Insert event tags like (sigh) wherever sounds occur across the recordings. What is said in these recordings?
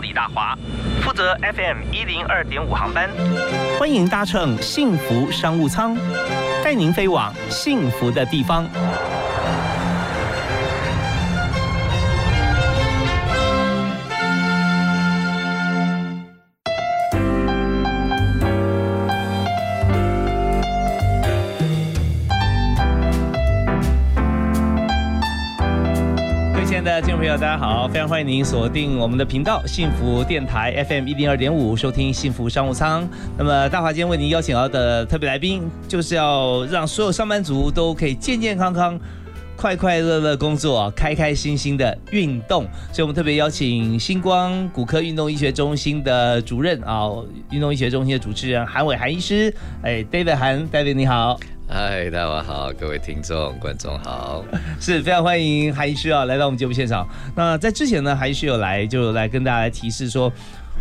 李大华，负责 FM 一零二点五航班。欢迎搭乘幸福商务舱，带您飞往幸福的地方。大家好，非常欢迎您锁定我们的频道幸福电台 FM 一零二点五，收听幸福商务舱。那么大华今天为您邀请到的特别来宾，就是要让所有上班族都可以健健康康、快快乐乐工作，开开心心的运动。所以我们特别邀请星光骨科运动医学中心的主任啊，运动医学中心的主持人韩伟韩医师。哎，David 韩，David 你好。嗨，大家好，各位听众、观众好，(laughs) 是非常欢迎韩医师啊来到我们节目现场。那在之前呢，韩医师有来就来跟大家来提示说，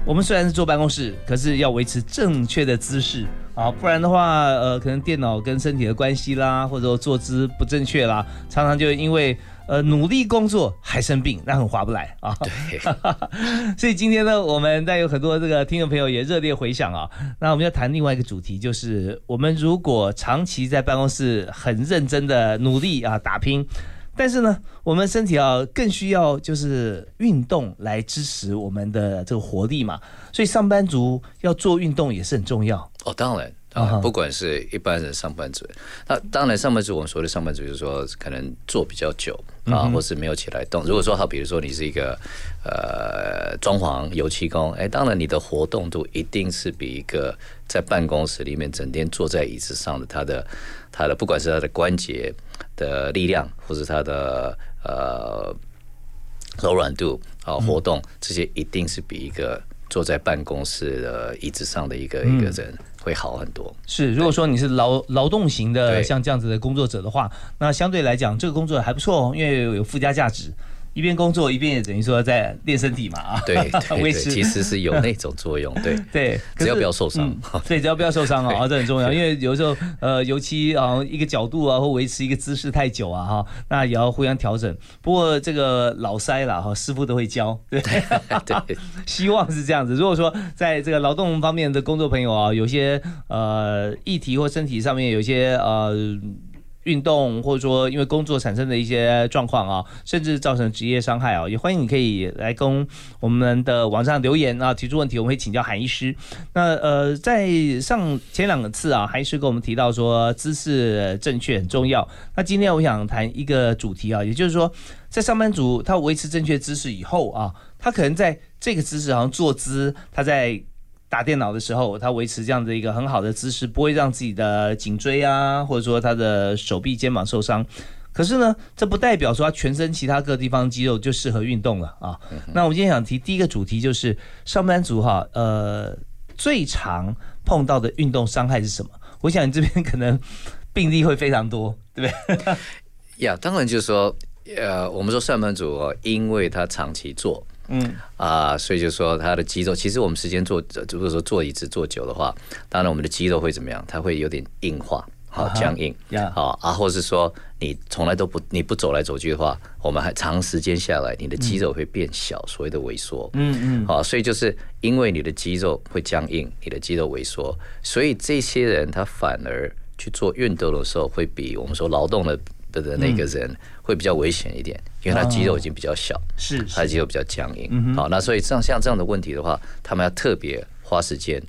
我们虽然是坐办公室，可是要维持正确的姿势啊，不然的话，呃，可能电脑跟身体的关系啦，或者说坐姿不正确啦，常常就因为。呃，努力工作还生病，那很划不来啊。对，(laughs) 所以今天呢，我们在有很多这个听众朋友也热烈回响啊。那我们要谈另外一个主题，就是我们如果长期在办公室很认真的努力啊打拼，但是呢，我们身体要更需要就是运动来支持我们的这个活力嘛。所以上班族要做运动也是很重要哦，当然。啊，不管是一般人上班族，那当然上班族，我们所谓的上班族就是说，可能坐比较久啊，或是没有起来动。如果说好，比如说你是一个呃装潢油漆工，哎，当然你的活动度一定是比一个在办公室里面整天坐在椅子上的他的他的不管是他的关节的力量，或是他的呃柔软度啊活动这些，一定是比一个坐在办公室的椅子上的一个一个人。会好很多。是，如果说你是劳劳动型的，像这样子的工作者的话，那相对来讲，这个工作还不错哦，因为有附加价值。一边工作一边也等于说在练身体嘛啊，对 (laughs) 对，其实是有那种作用，对 (laughs) 对，只要不要受伤，对，只要不要受伤啊，(laughs) 这很重要，因为有时候呃，尤其啊一个角度啊或维持一个姿势太久啊哈，那也要互相调整。不过这个老塞了哈，师傅都会教，对对，希望是这样子。如果说在这个劳动方面的工作朋友啊，有些呃议题或身体上面有些呃。运动或者说因为工作产生的一些状况啊，甚至造成职业伤害啊，也欢迎你可以来跟我们的网上留言啊，提出问题，我们会请教韩医师。那呃，在上前两次啊，韩医师跟我们提到说姿势正确很重要。那今天我想谈一个主题啊，也就是说，在上班族他维持正确姿势以后啊，他可能在这个姿势好像坐姿，他在。打电脑的时候，他维持这样的一个很好的姿势，不会让自己的颈椎啊，或者说他的手臂、肩膀受伤。可是呢，这不代表说他全身其他各地方肌肉就适合运动了啊。那我们今天想提第一个主题就是上班族哈，呃，最常碰到的运动伤害是什么？我想你这边可能病例会非常多，对不对？(laughs) 呀，当然就是说，呃，我们说上班族哦，因为他长期做。嗯啊，所以就说他的肌肉，其实我们时间坐，如果说坐椅子坐久的话，当然我们的肌肉会怎么样？它会有点硬化，好僵硬，好啊，或是说你从来都不你不走来走去的话，我们还长时间下来，你的肌肉会变小，所谓的萎缩，嗯嗯，好，所以就是因为你的肌肉会僵硬，你的肌肉萎缩，所以这些人他反而去做运动的时候，会比我们说劳动的。的那个人会比较危险一点，因为他肌肉已经比较小，是他肌肉比较僵硬。好，那所以像像这样的问题的话，他们要特别花时间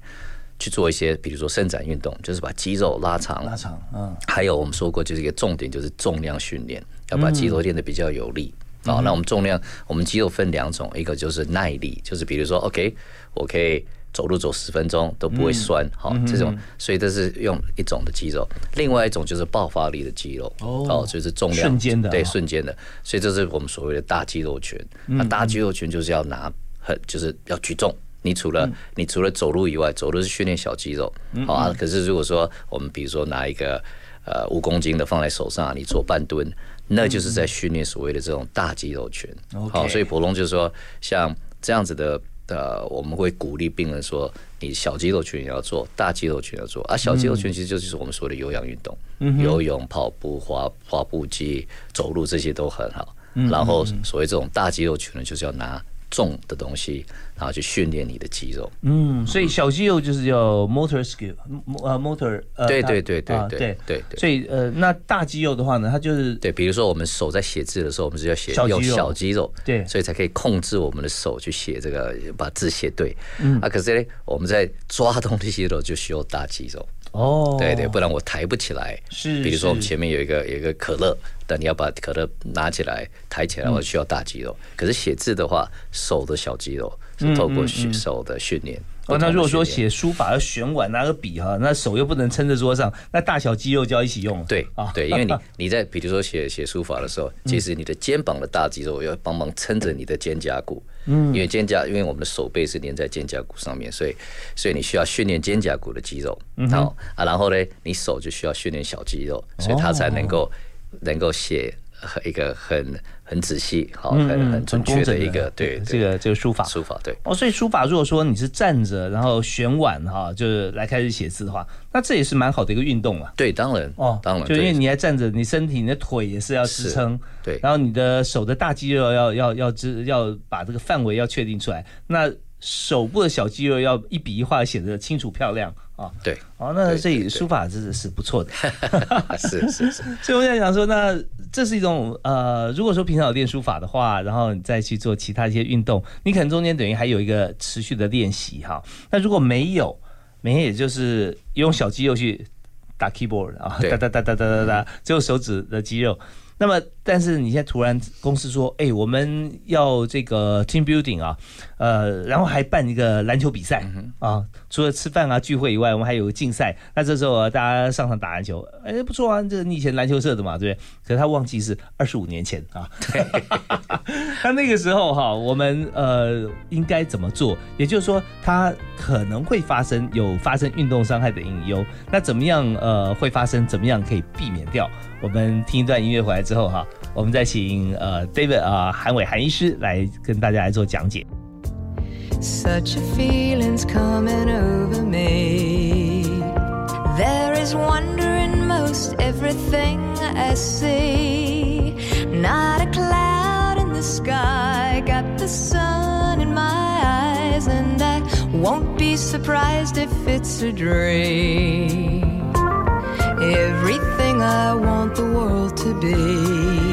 去做一些，比如说伸展运动，就是把肌肉拉长。拉长，嗯。还有我们说过，就是一个重点，就是重量训练，要把肌肉练得比较有力。好，那我们重量，我们肌肉分两种，一个就是耐力，就是比如说，OK，我可以。走路走十分钟都不会酸，好这种，所以这是用一种的肌肉，另外一种就是爆发力的肌肉，哦，就是重量瞬间的，对，瞬间的，所以这是我们所谓的大肌肉群。那大肌肉群就是要拿很，就是要举重。你除了你除了走路以外，走路是训练小肌肉，好啊。可是如果说我们比如说拿一个呃五公斤的放在手上，你做半蹲，那就是在训练所谓的这种大肌肉群。好，所以普龙就是说像这样子的。呃，我们会鼓励病人说，你小肌肉群也要做，大肌肉群要做。啊，小肌肉群其实就是我们说的有氧运动，游泳、跑步、滑滑步机、走路这些都很好。然后，所谓这种大肌肉群呢，就是要拿重的东西，然后去训练你的肌肉。嗯，所以小肌肉就是叫 motor skill，呃，motor，呃，对它对对对啊对对对所以呃，那大肌肉的话呢，它就是对，比如说我们手在写字的时候，我们是要写用小肌肉小肌肉，对所以才可以控制我们的手去写这个，把字写对。嗯，啊，可是呢，我们在抓东西的时候就需要大肌肉。哦，对对，不然我抬不起来。是比如说我们前面有一个有一个可乐，但你要把可乐拿起来抬起来，我需要大肌肉。可是写字的话，手的小肌肉是透过训手的训练。哦，那如果说写书法要选碗拿个笔哈，那手又不能撑在桌上，那大小肌肉就要一起用。了。对啊，对，因为你 (laughs) 你在比如说写写书法的时候，其实你的肩膀的大肌肉要帮忙撑着你的肩胛骨，嗯，因为肩胛因为我们的手背是连在肩胛骨上面，所以所以你需要训练肩胛骨的肌肉，好啊，然后呢，你手就需要训练小肌肉，所以它才能够能够写一个很很仔细、好很很准确的一个对这个这个书法。书法对。哦，所以书法如果说你是站着，然后选碗哈，就是来开始写字的话，那这也是蛮好的一个运动啊。对，当然，哦，当然，就因为你还站着，你身体、你的腿也是要支撑，对然后你的手的大肌肉要要要支要把这个范围要确定出来，那手部的小肌肉要一笔一画写得清楚漂亮啊。对，哦，那对所以对对书法真的是不错的。是 (laughs) 是是，(laughs) 所以我在想讲说，那这是一种呃，如果说平常有练书法的话，然后你再去做其他一些运动，你可能中间等于还有一个持续的练习哈。那如果没有，每天也就是用小肌肉去打 keyboard 啊，对哒哒哒哒哒哒哒，只有手指的肌肉。那么，但是你现在突然公司说，哎，我们要这个 team building 啊，呃，然后还办一个篮球比赛啊，除了吃饭啊聚会以外，我们还有个竞赛。那这时候啊，大家上场打篮球，哎，不错啊，这你以前篮球社的嘛，对不对？可是他忘记是二十五年前啊，(laughs) 那那个时候哈，我们呃应该怎么做？也就是说，他可能会发生有发生运动伤害的隐忧。那怎么样呃会发生？怎么样可以避免掉？我们听一段音乐回来之后哈，我们再请呃 David 啊、韩伟韩医师来跟大家来做讲解。 Such a feeling's coming over me. There is wonder in most everything I see. Not a cloud in the sky, got the sun in my eyes, and I won't be surprised if it's a dream. Everything I want the world to be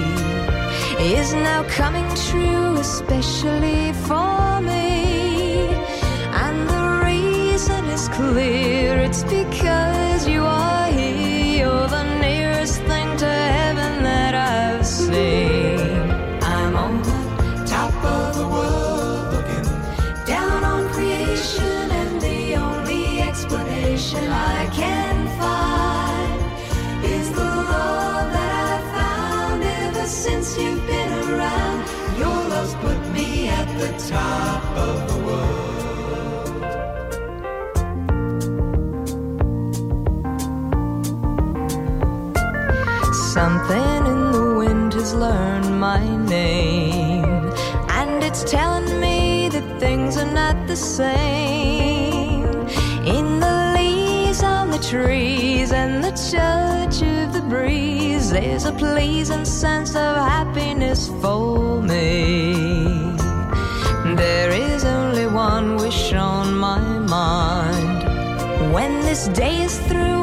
is now coming true, especially for me. And the reason is clear it's because you are Something in the wind has learned my name, and it's telling me that things are not the same. In the leaves on the trees and the touch of the breeze, there's a pleasing sense of happiness for me. There is only one wish on my mind. When this day is through,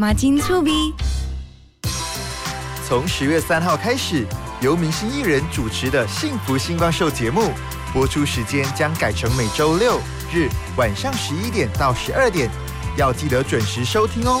马金粗逼。从十月三号开始，由明星艺人主持的《幸福星光秀》节目播出时间将改成每周六日晚上十一点到十二点，要记得准时收听哦。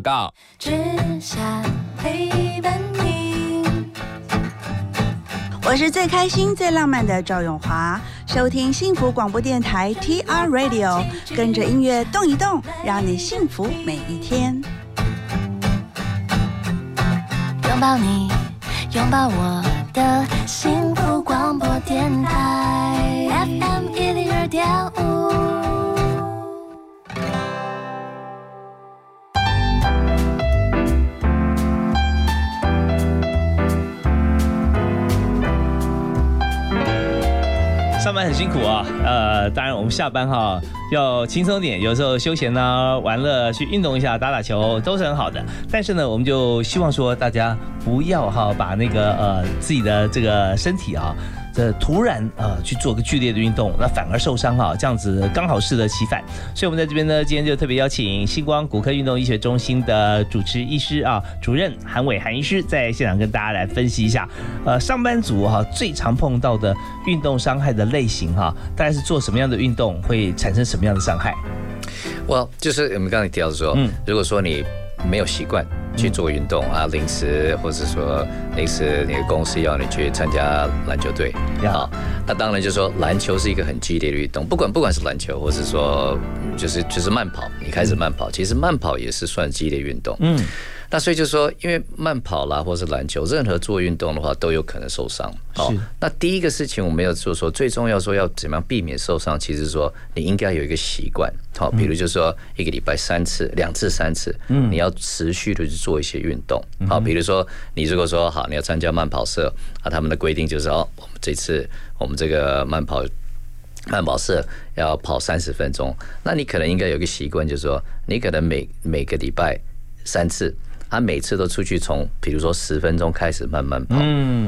广告。只想陪伴你。我是最开心、最浪漫的赵永华，收听幸福广播电台 TR Radio，跟着音乐动一动，让你幸福每一天。拥抱你，拥抱我的幸福广播电台上班很辛苦啊，呃，当然我们下班哈要轻松点，有时候休闲呢、玩乐、去运动一下、打打球都是很好的。但是呢，我们就希望说大家不要哈把那个呃自己的这个身体啊。这突然呃去做个剧烈的运动，那反而受伤哈，这样子刚好适得其反。所以我们在这边呢，今天就特别邀请星光骨科运动医学中心的主持医师啊，主任韩伟韩医师在现场跟大家来分析一下，呃，上班族哈最常碰到的运动伤害的类型哈，大概是做什么样的运动会产生什么样的伤害？我就是我们刚才提到说，嗯，如果说你没有习惯。去做运动啊，临时或者说临时那个公司要你去参加篮球队，好，那当然就是说篮球是一个很激烈的运动，不管不管是篮球，或是说就是就是慢跑，你开始慢跑，其实慢跑也是算激烈运动，嗯。那所以就说，因为慢跑啦，或是篮球，任何做运动的话，都有可能受伤。好，那第一个事情我们要做说，最重要说要怎么样避免受伤，其实说你应该有一个习惯。好，比如就是说一个礼拜三次、两次、三次，嗯，你要持续的去做一些运动。好，比如说你如果说好，你要参加慢跑社啊，他们的规定就是哦，我们这次我们这个慢跑慢跑社要跑三十分钟，那你可能应该有一个习惯，就是说你可能每每个礼拜三次。他每次都出去从，比如说十分钟开始慢慢跑，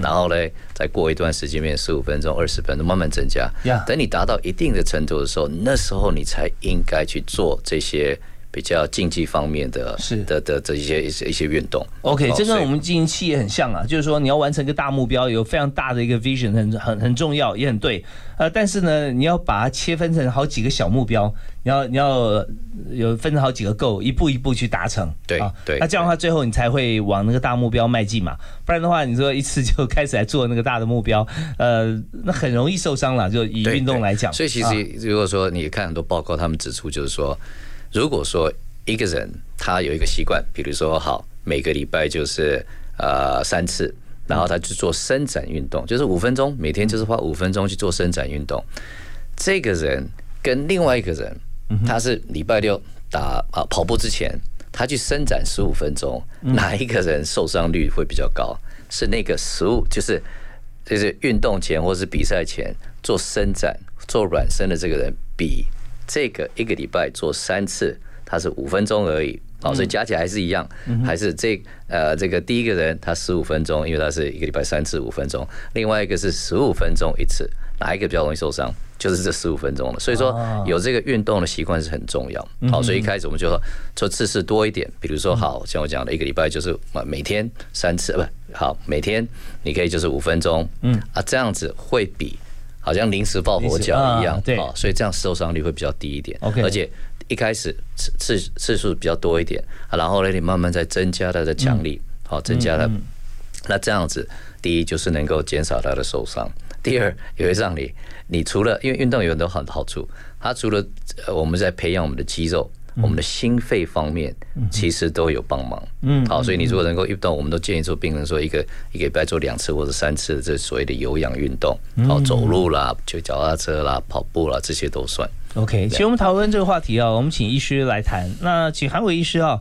然后呢，再过一段时间变十五分钟、二十分钟，慢慢增加。等你达到一定的程度的时候，那时候你才应该去做这些。比较竞技方面的，是的的这一些一些一些运动。OK，这跟我们经营企业很像啊，就是说你要完成一个大目标，有非常大的一个 vision，很很很重要，也很对。呃，但是呢，你要把它切分成好几个小目标，你要你要有分成好几个 goal，一步一步去达成。对对，那这样的话，最后你才会往那个大目标迈进嘛。不然的话，你说一次就开始来做那个大的目标，呃，那很容易受伤了。就以运动来讲，所以其实如果说你看很多报告，他们指出就是说。如果说一个人他有一个习惯，比如说好每个礼拜就是呃三次，然后他去做伸展运动，就是五分钟，每天就是花五分钟去做伸展运动。这个人跟另外一个人，他是礼拜六打啊跑步之前，他去伸展十五分钟，哪一个人受伤率会比较高？是那个十五，就是就是运动前或是比赛前做伸展、做软身的这个人比。这个一个礼拜做三次，它是五分钟而已，哦，所以加起来还是一样，还是这呃这个第一个人他十五分钟，因为他是一个礼拜三次五分钟，另外一个是十五分钟一次，哪一个比较容易受伤？就是这十五分钟了。所以说有这个运动的习惯是很重要。好，所以一开始我们就说做次数多一点，比如说好像我讲的一个礼拜就是每天三次，不好每天你可以就是五分钟，嗯啊这样子会比。好像临时抱佛脚一样，对，所以这样受伤率会比较低一点。OK，而且一开始次次次数比较多一点，然后呢，你慢慢再增加它的奖励，好，增加了。那这样子，第一就是能够减少它的受伤，第二也会让你，你除了因为运动有很多好好处，它除了我们在培养我们的肌肉。我们的心肺方面其实都有帮忙，嗯，好，所以你如果能够运动，我们都建议做病人说一个一个礼拜做两次或者三次这所谓的有氧运动，好，走路啦，就脚踏车啦，跑步啦，这些都算。OK，其实我们讨论这个话题啊，我们请医师来谈。那请韩伟医师啊，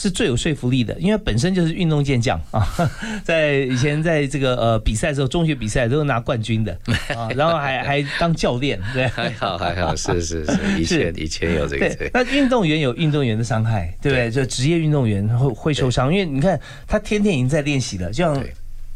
是最有说服力的，因为本身就是运动健将啊，(laughs) 在以前在这个呃比赛的时候，中学比赛都是拿冠军的啊，(laughs) 然后还还当教练，对，还好还好，(laughs) 是是是，以前以前有这个。对，那运动员有运动员的伤害，对不对？就职业运动员会会受伤，因为你看他天天已经在练习了，就像。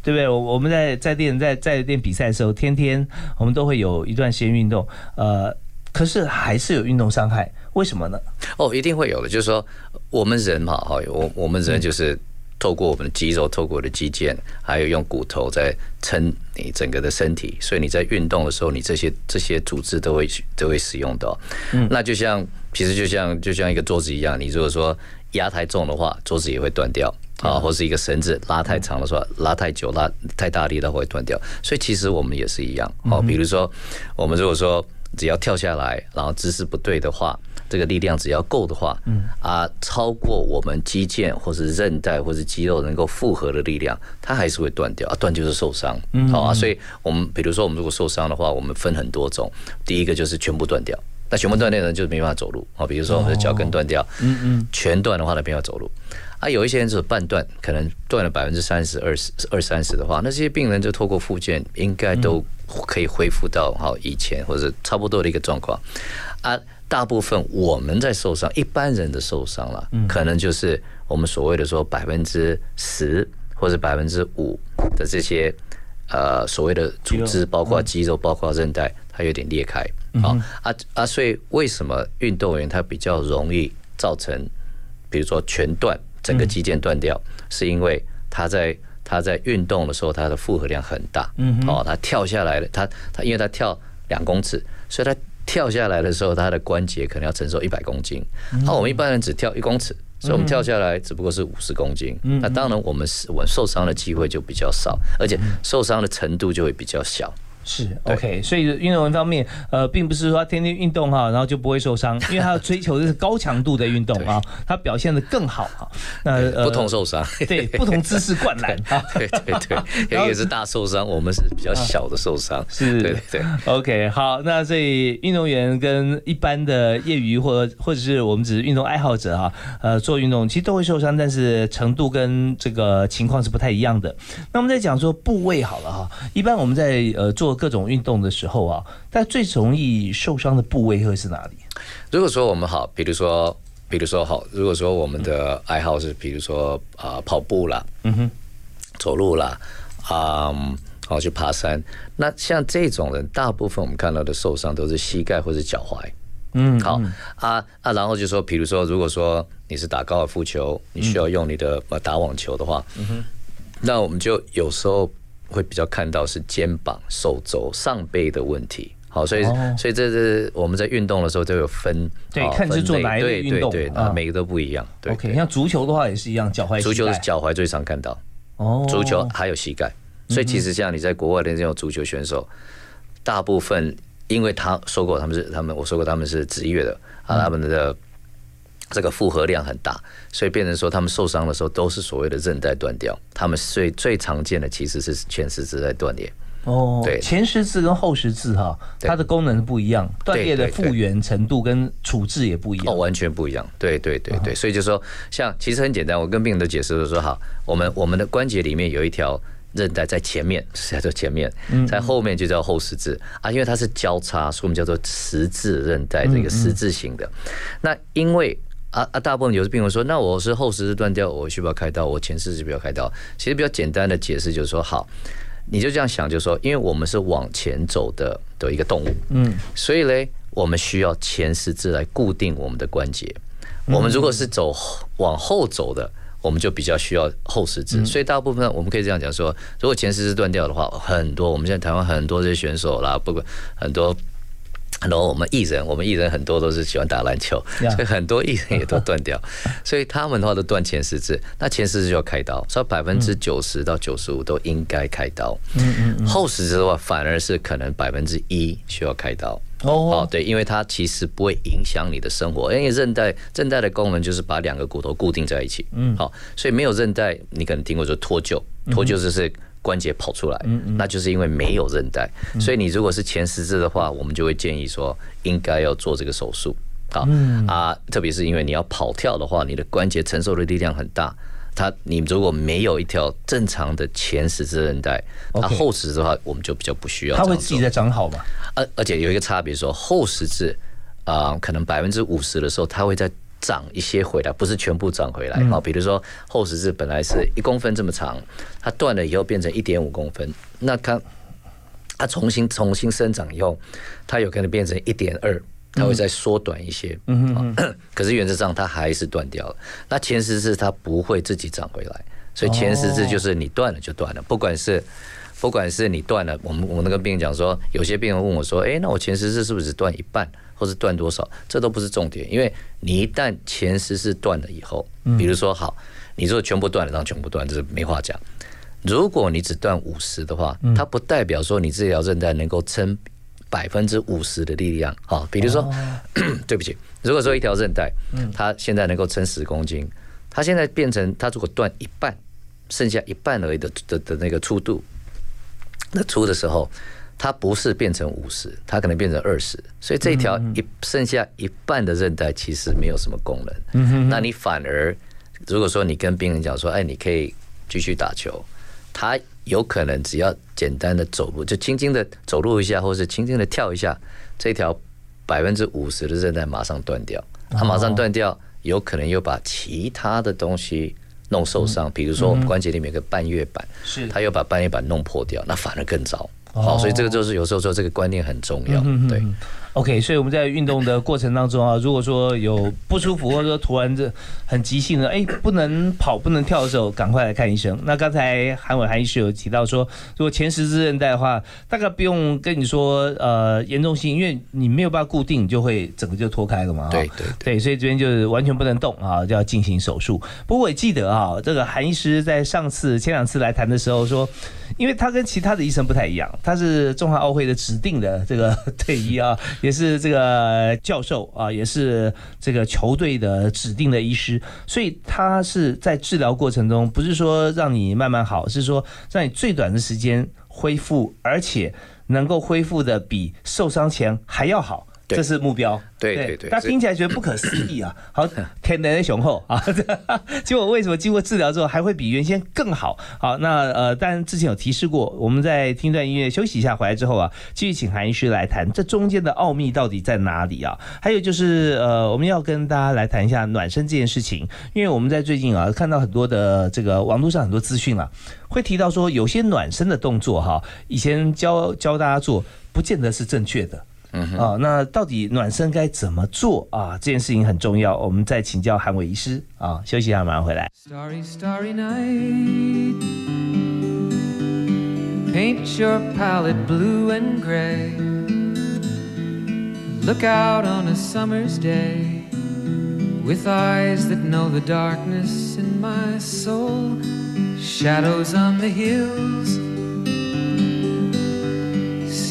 对不对？我我们在在练在在练比赛的时候，天天我们都会有一段时间运动，呃，可是还是有运动伤害，为什么呢？哦，一定会有的，就是说我们人嘛，哈，我我们人就是透过我们的肌肉，透过我的肌腱，还有用骨头在撑你整个的身体，所以你在运动的时候，你这些这些组织都会都会使用到。嗯，那就像其实就像就像一个桌子一样，你如果说压太重的话，桌子也会断掉。啊，或是一个绳子拉太长的时候，拉太久、拉太大力，它会断掉。所以其实我们也是一样。哦，比如说我们如果说只要跳下来，然后姿势不对的话，这个力量只要够的话，嗯啊，超过我们肌腱或是韧带或是肌肉能够负荷的力量，它还是会断掉。啊，断就是受伤。好啊，所以我们比如说我们如果受伤的话，我们分很多种。第一个就是全部断掉，那全部断掉呢，就是没办法走路。啊，比如说我们的脚跟断掉，嗯嗯，全断的话呢，没办法走路。啊，有一些人是半断，可能断了百分之三十、二十、二三十的话，那这些病人就透过复健，应该都可以恢复到好以前或者差不多的一个状况。啊，大部分我们在受伤，一般人的受伤了，可能就是我们所谓的说百分之十或者百分之五的这些呃所谓的组织，包括肌肉、包括韧带，它有点裂开。好啊啊，所以为什么运动员他比较容易造成，比如说全断？整个肌腱断掉，是因为他在他在运动的时候，他的负荷量很大。嗯，哦，他跳下来了，他他因为他跳两公尺，所以他跳下来的时候，他的关节可能要承受一百公斤。那我们一般人只跳一公尺，所以我们跳下来只不过是五十公斤。那当然，我们我受伤的机会就比较少，而且受伤的程度就会比较小。是 OK，所以运动员方面，呃，并不是说他天天运动哈，然后就不会受伤，因为他要追求的是高强度的运动 (laughs) 啊，他表现的更好哈。(laughs) 那不同受伤，对，不同姿势灌篮 (laughs) 啊，对对对，一个是大受伤，我们是比较小的受伤，是，对对。OK，好，那所以运动员跟一般的业余或或者是我们只是运动爱好者哈，呃，做运动其实都会受伤，但是程度跟这个情况是不太一样的。那我们在讲说部位好了哈，一般我们在呃做。各种运动的时候啊，但最容易受伤的部位会是哪里？如果说我们好，比如说，比如说好，如果说我们的爱好是，比如说啊跑步啦，嗯哼，走路啦，啊，好去爬山，那像这种人，大部分我们看到的受伤都是膝盖或者脚踝。嗯，好啊啊，然后就说，比如说，如果说你是打高尔夫球，你需要用你的呃打网球的话，嗯哼，那我们就有时候。会比较看到是肩膀、手肘、上背的问题，好，所以所以这是我们在运动的时候都有分，对，看是做哪一类运动，对，每个都不一样。OK，像足球的话也是一样，脚踝、足球是脚踝最常看到，哦，足球还有膝盖，所以其实像你在国外的这种足球选手，大部分因为他说过他们是他们，我说过他们是职业的啊，他们的。这个负荷量很大，所以变成说他们受伤的时候都是所谓的韧带断掉。他们最最常见的其实是前十字在断裂。哦，对，前十字跟后十字哈，它的功能不一样，断裂的复原程度跟处置也不一样。哦，完全不一样。对对对对，所以就说像其实很简单，我跟病人都解释的说好，我们我们的关节里面有一条韧带在前面，是叫做前面，在后面就叫后十字啊，因为它是交叉，所以我们叫做十字韧带，这个十字形的。那因为啊啊！大部分有的病人说：“那我是后十字断掉，我需不要开刀？我前十字不要开刀？”其实比较简单的解释就是说：好，你就这样想，就是说，因为我们是往前走的的一个动物，嗯，所以嘞，我们需要前十字来固定我们的关节。我们如果是走往后走的，我们就比较需要后十字。所以大部分我们可以这样讲说：如果前十字断掉的话，很多我们现在台湾很多这些选手啦，不管很多。然后我们艺人，我们艺人很多都是喜欢打篮球，所以很多艺人也都断掉，(laughs) 所以他们的话都断前十字，那前十字就要开刀，所以百分之九十到九十五都应该开刀。嗯嗯后十字的话，反而是可能百分之一需要开刀。哦，对，因为它其实不会影响你的生活，因为韧带韧带的功能就是把两个骨头固定在一起。嗯，好，所以没有韧带，你可能听过说脱臼，脱臼就是。关节跑出来，那就是因为没有韧带。所以你如果是前十字的话，我们就会建议说应该要做这个手术。啊啊，特别是因为你要跑跳的话，你的关节承受的力量很大。它你如果没有一条正常的前十字韧带，那后十字的话，我们就比较不需要。它会自己在长好吗？而而且有一个差别，说后十字啊，可能百分之五十的时候，它会再长一些回来，不是全部长回来啊。比如说后十字本来是一公分这么长，它断了以后变成一点五公分，那它它重新重新生长以后，它有可能变成一点二。它会再缩短一些，嗯 (clears throat) 可是原则上它还是断掉了。那前十字它不会自己长回来，所以前十字就是你断了就断了，不管是不管是你断了，我们我那个病人讲说，有些病人问我说，哎，那我前十字是不是只断一半，或是断多少？这都不是重点，因为你一旦前十字断了以后，比如说好，你如果全部断了，让全部断，这是没话讲。如果你只断五十的话，它不代表说你这条韧带能够撑。百分之五十的力量，啊，比如说，(clears throat) 对不起，如果说一条韧带，它现在能够撑十公斤，它现在变成它如果断一半，剩下一半而已的的的那个粗度，那出的时候，它不是变成五十，它可能变成二十，所以这条一剩下一半的韧带其实没有什么功能。那你反而如果说你跟病人讲说，哎，你可以继续打球，他。有可能只要简单的走路，就轻轻的走路一下，或是轻轻的跳一下，这条百分之五十的韧带马上断掉。它马上断掉，有可能又把其他的东西弄受伤，比如说我们关节里面有个半月板，是他又把半月板弄破掉，那反而更糟。好，所以这个就是有时候说这个观念很重要，对。OK，所以我们在运动的过程当中啊，(laughs) 如果说有不舒服，或者说突然这很急性的，哎，不能跑、不能跳的时候，赶快来看医生。那刚才韩伟韩医师有提到说，如果前十字韧带的话，大概不用跟你说呃严重性，因为你没有办法固定，就会整个就脱开了嘛。对对对，所以这边就是完全不能动啊，就要进行手术。不过我也记得啊，这个韩医师在上次前两次来谈的时候说，因为他跟其他的医生不太一样，他是中华奥会的指定的这个 (laughs) 队医啊。也是这个教授啊，也是这个球队的指定的医师，所以他是在治疗过程中，不是说让你慢慢好，是说让你最短的时间恢复，而且能够恢复的比受伤前还要好。这是目标，对对对，他听起来觉得不可思议啊！(coughs) 好，天然的雄厚啊！(laughs) 结果为什么经过治疗之后还会比原先更好？好，那呃，但之前有提示过，我们在听段音乐休息一下，回来之后啊，继续请韩医师来谈这中间的奥秘到底在哪里啊？还有就是呃，我们要跟大家来谈一下暖身这件事情，因为我们在最近啊看到很多的这个网络上很多资讯啊，会提到说有些暖身的动作哈，以前教教大家做，不见得是正确的。啊，那到底暖身该怎么做啊？这件事情很重要，我们再请教韩伟医师啊。休息一下，马上回来。Starry, starry night, paint your palette blue and gray. Look out on a summer's day with eyes that know the darkness in my soul. Shadows on the hills.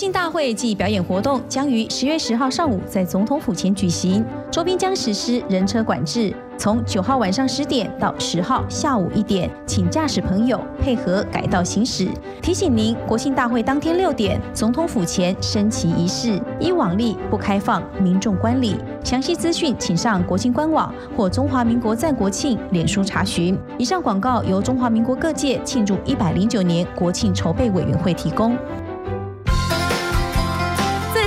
国庆大会暨表演活动将于十月十号上午在总统府前举行，周边将实施人车管制，从九号晚上十点到十号下午一点，请驾驶朋友配合改道行驶。提醒您，国庆大会当天六点，总统府前升旗仪式依往例不开放民众观礼。详细资讯请上国庆官网或中华民国赞国庆脸书查询。以上广告由中华民国各界庆祝一百零九年国庆筹备委员会提供。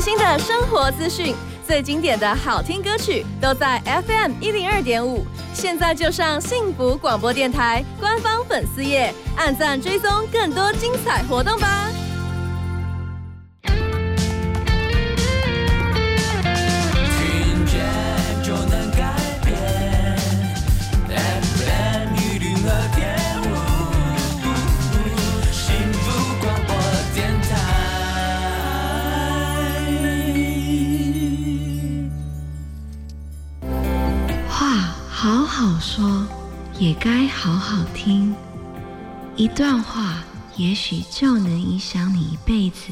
新的生活资讯，最经典的好听歌曲，都在 FM 一零二点五。现在就上幸福广播电台官方粉丝页，按赞追踪更多精彩活动吧。也该好好听。一段话，也许就能影响你一辈子。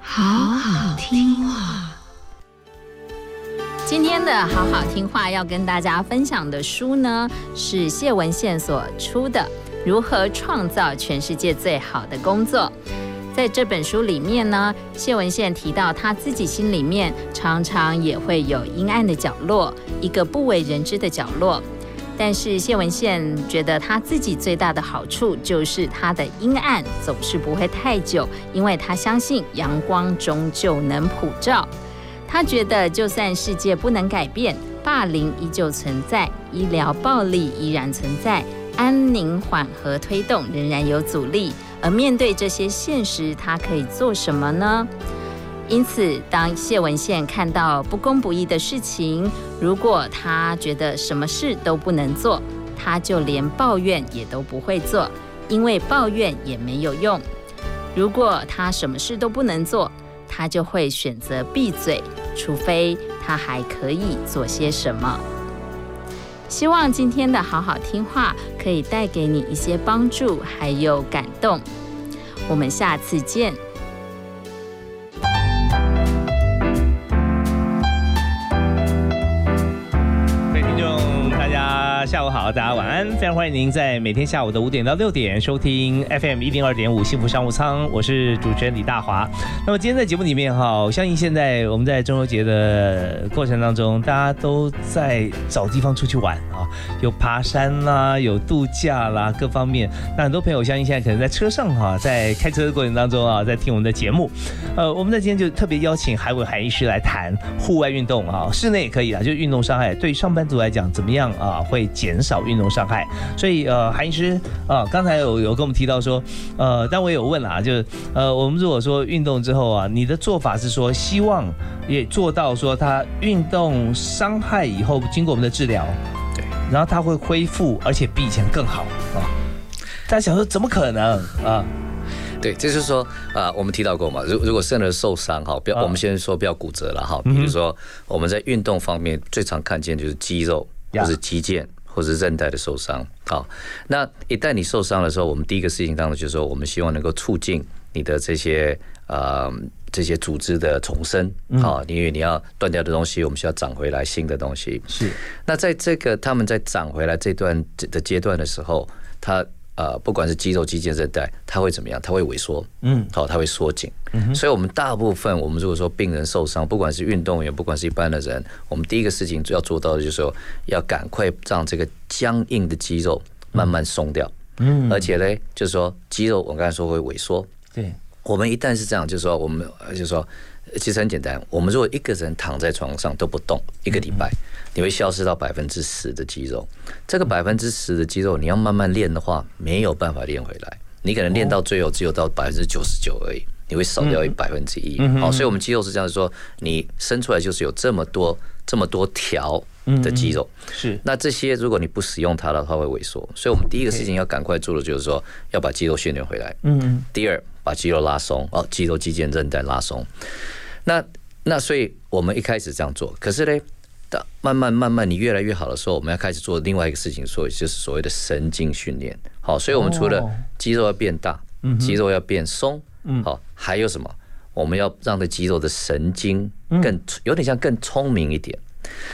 好好听话。今天的好好听话要跟大家分享的书呢，是谢文宪所出的《如何创造全世界最好的工作》。在这本书里面呢，谢文宪提到他自己心里面常常也会有阴暗的角落，一个不为人知的角落。但是谢文宪觉得他自己最大的好处就是他的阴暗总是不会太久，因为他相信阳光终究能普照。他觉得就算世界不能改变，霸凌依旧存在，医疗暴力依然存在，安宁缓和推动仍然有阻力。而面对这些现实，他可以做什么呢？因此，当谢文宪看到不公不义的事情，如果他觉得什么事都不能做，他就连抱怨也都不会做，因为抱怨也没有用。如果他什么事都不能做，他就会选择闭嘴，除非他还可以做些什么。希望今天的好好听话可以带给你一些帮助，还有感动。我们下次见。下午好，大家晚安，非常欢迎您在每天下午的五点到六点收听 FM 一零二点五幸福商务舱，我是主持人李大华。那么今天在节目里面哈，我相信现在我们在中秋节的过程当中，大家都在找地方出去玩啊，有爬山啦，有度假啦，各方面。那很多朋友相信现在可能在车上哈，在开车的过程当中啊，在听我们的节目。呃，我们在今天就特别邀请海伟海医师来谈户外运动啊，室内也可以啊，就运动伤害对上班族来讲怎么样啊，会减少运动伤害。所以呃，韩医师啊，刚才有有跟我们提到说，呃，但我也有问了啊，就是呃，我们如果说运动之后啊，你的做法是说希望也做到说他运动伤害以后，经过我们的治疗，对，然后他会恢复，而且比以前更好啊。大家想说怎么可能啊？对，这就是说啊、我们提到过嘛，如如果真的受伤哈，不要、啊我们先说不要骨折了哈，比如说我们在运动方面最常看见就是肌肉呀或是肌腱或是韧带的受伤。好，那一旦你受伤的时候，我们第一个事情当然就是说，我们希望能够促进你的这些呃这些组织的重生。嗯好，因为你要断掉的东西，我们需要长回来新的东西。是。那在这个他们在长回来这段的阶段的时候，它呃不管是肌肉、肌腱、韧带，它会怎么样？它会萎缩。嗯，好，它会缩紧。嗯所以，我们大部分，我们如果说病人受伤，不管是运动员，不管是一般的人，我们第一个事情要做到的就是说，要赶快让这个僵硬的肌肉慢慢松掉。嗯而且呢，就是说肌肉，我刚才说会萎缩。对，我们一旦是这样，就是说我们呃就是说，呃其实很简单，我们如果一个人躺在床上都不动一个礼拜，你会消失到百分之十的肌肉。这个百分之十的肌肉，你要慢慢练的话，没有办法练回来。你可能练到最后只有到百分之九十九而已，你会少掉一百分之一。好，所以我们肌肉是这样说，你生出来就是有这么多这么多条的肌肉。是。那这些如果你不使用它的话，会萎缩。所以我们第一个事情要赶快做的就是说，要把肌肉训练回来。嗯第二，把肌肉拉松，哦，肌肉、肌腱、韧带拉松。那那所以我们一开始这样做，可是呢，当慢慢慢慢你越来越好的时候，我们要开始做另外一个事情，所以就是所谓的神经训练。好，所以我们除了哦肌肉要变大嗯，肌肉要变松，嗯好，还有什么？我们要让这肌肉的神经更有点像更聪明一点。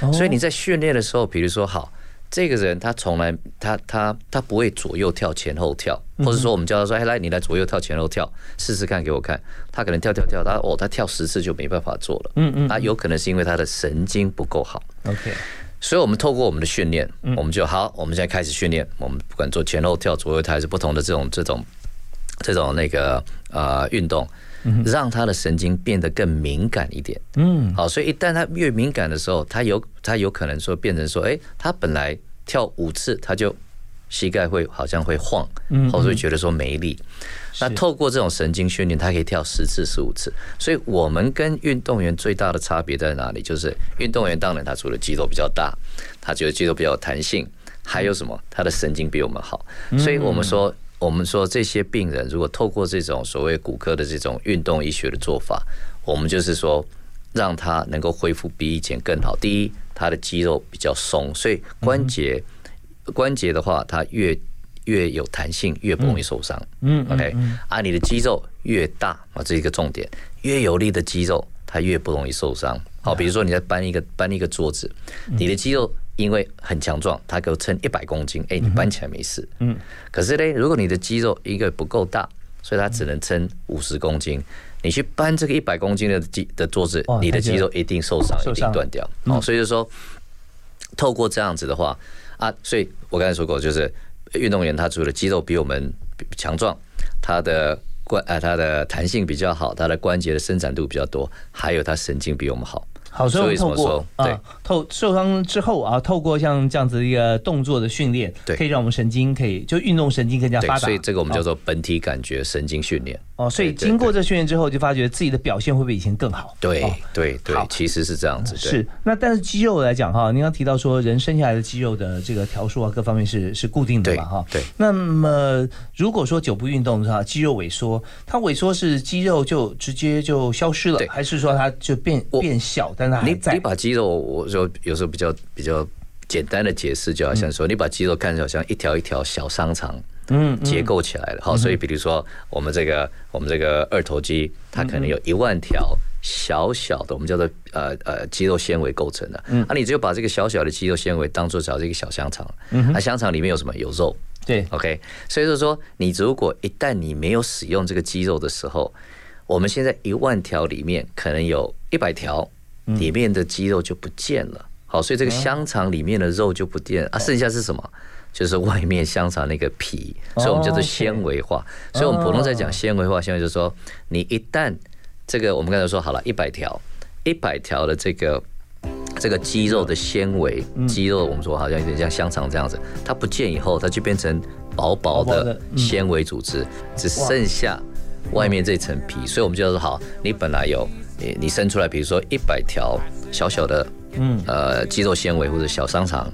哦所以你在训练的时候，比如说好，这个人他从来他他他不会左右跳前后跳，嗯或者说我们叫他说，哎来你来左右跳前后跳试试看给我看，他可能跳跳跳，他哦他跳十次就没办法做了，嗯嗯啊有可能是因为他的神经不够好。OK，所以，我们透过我们的训练，嗯。我们就好，我们现在开始训练。我们不管做前后跳、左右跳，还是不同的这种这种这种那个呃运动，让他的神经变得更敏感一点。嗯，好，所以一旦他越敏感的时候，他有他有可能说变成说，哎，他本来跳五次，他就膝盖会好像会晃，嗯或者会觉得说没力。那透过这种神经训练，他可以跳十次、十五次。所以我们跟运动员最大的差别在哪里？就是运动员当然他除了肌肉比较大，他觉得肌肉比较有弹性，还有什么？他的神经比我们好。所以我们说。我们说这些病人如果透过这种所谓骨科的这种运动医学的做法，我们就是说让他能够恢复比以前更好。第一，他的肌肉比较松，所以关节、关节的话，它越越有弹性，越不容易受伤。嗯嗯 OK，嗯啊，你的肌肉越大啊，这是一个重点，越有力的肌肉它越不容易受伤。好，比如说你在搬一个搬一个桌子，你的肌肉因为很强壮，他给我撑一百公斤，哎，你搬起来没事。嗯，可是呢，如果你的肌肉一个不够大，所以他只能撑五十公斤，你去搬这个一百公斤的肌的桌子，你的肌肉一定受伤，一定断掉。嗯哦，所以就说，透过这样子的话啊，所以我刚才说过，就是运动员他除了肌肉比我们强壮，他的关啊他的弹性比较好，他的关节的伸展度比较多，还有他神经比我们好。好，所以我们透过怎么说？对啊，透受伤之后啊，透过像这样子一个动作的训练，对可以让我们神经可以就运动神经更加发，达。所以这个我们叫哦做本体感觉神经训练。哦，所以经过这训练之后，就发觉自己的表现会比以前更好。对哦对对，其实是这样子。对是，那但是肌肉来讲哈，您刚提到说人生下来的肌肉的这个条数啊，各方面是是固定的嘛哈。对。那么如果说久不运动的话，肌肉萎缩，它萎缩是肌肉就直接就消失了，还是说它就变变小，你在？你把肌肉，我说有时候比较比较简单的解释，就好像说你把肌肉看着像一条一条小商肠。嗯嗯结构起来了，好，所以比如说我们这个我们这个二头肌，它可能有一万条小小的，我们叫做呃呃肌肉纤维构成的。嗯啊，你只有把这个小小的肌肉纤维当做找这个小香肠，嗯哼那香肠里面有什么？有肉。对，OK，所以就是说，你如果一旦你没有使用这个肌肉的时候，我们现在一万条里面可能有一百条嗯里面的肌肉就不见了。好，所以这个香肠里面的肉就不见了啊，剩下是什么？就是外面香肠那个皮，所以我们叫做纤维化。所以我们普通在讲纤维化，纤维就是说，你一旦这个我们刚才说好了，一百条，一百条的这个这个肌肉的纤维，肌肉我们说好像有点像香肠这样子，它不见以后，它就变成薄薄的纤维组织，只剩下外面这层皮，所以我们就要说好，你本来有你你生出来，比如说一百条小小的。嗯。呃，肌肉纤维或者小香肠，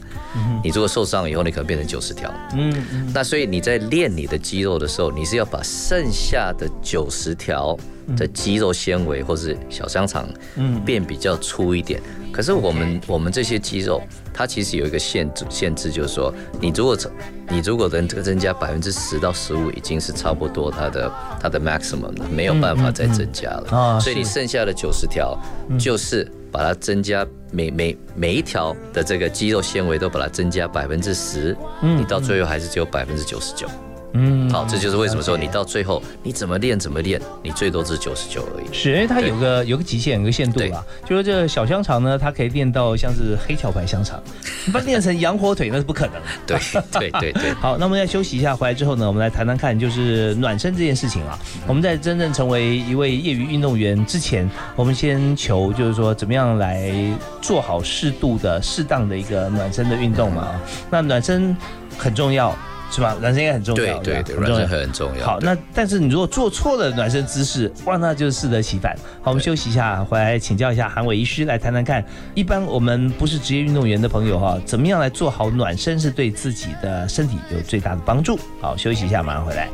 你如果受伤以后，你可能变成九十条。嗯嗯。那所以你在练你的肌肉的时候，你是要把剩下的九十条的肌肉纤维或是小香肠，嗯。变比较粗一点。可是我们我们这些肌肉，它其实有一个限制，限制就是说，你如果你如果能这个增加百分之十到十五，已经是差不多它的它的 maximum 了，没有办法再增加了。所以你剩下的九十条，就是把它增加每每每一条的这个肌肉纤维都把它增加百分之十，嗯你到最后还是只有百分之九十九。嗯，好，这就是为什么说你到最后你怎么练怎么练，你最多是九十九而已。是，因为它有个有个极限，有个限度啦。就是这个小香肠呢，它可以练到像是黑桥牌香肠，你把它练成羊火腿那是不可能。对对对对。(laughs) 好，那我们再休息一下，回来之后呢，我们来谈谈看，就是暖身这件事情啊。我们在真正成为一位业余运动员之前，我们先求就是说怎么样来做好适度的、适当的一个暖身的运动嘛。那暖身很重要。是吧？暖身应该很重要，对对对，暖身很重要。好，那但是你如果做错了暖身姿势，哇，那就适得其反。好，我们休息一下，回来请教一下韩伟医师来谈谈看，一般我们不是职业运动员的朋友哈，怎么样来做好暖身是对自己的身体有最大的帮助？好，休息一下，马上回来。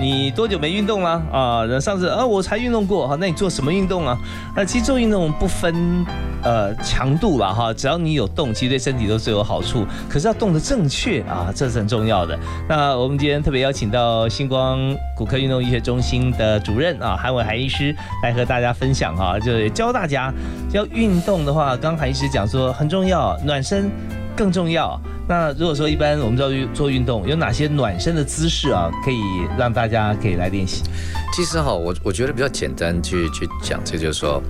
你多久没运动了啊？上次啊，我才运动过，哈，那你做什么运动啊？那其实做运动不分呃强度吧哈，只要你有动，其实对身体都是有好处。可是要动得正确啊，这是很重要的。那我们今天特别邀请到星光骨科运动医学中心的主任啊，韩伟韩医师来和大家分享哈，就是教大家要运动的话，刚刚韩医师讲说很重要，暖身更重要。那如果说一般我们知道做运动有哪些暖身的姿势啊，可以让大家可以来练习？其实哈，我我觉得比较简单去去讲，这就是说，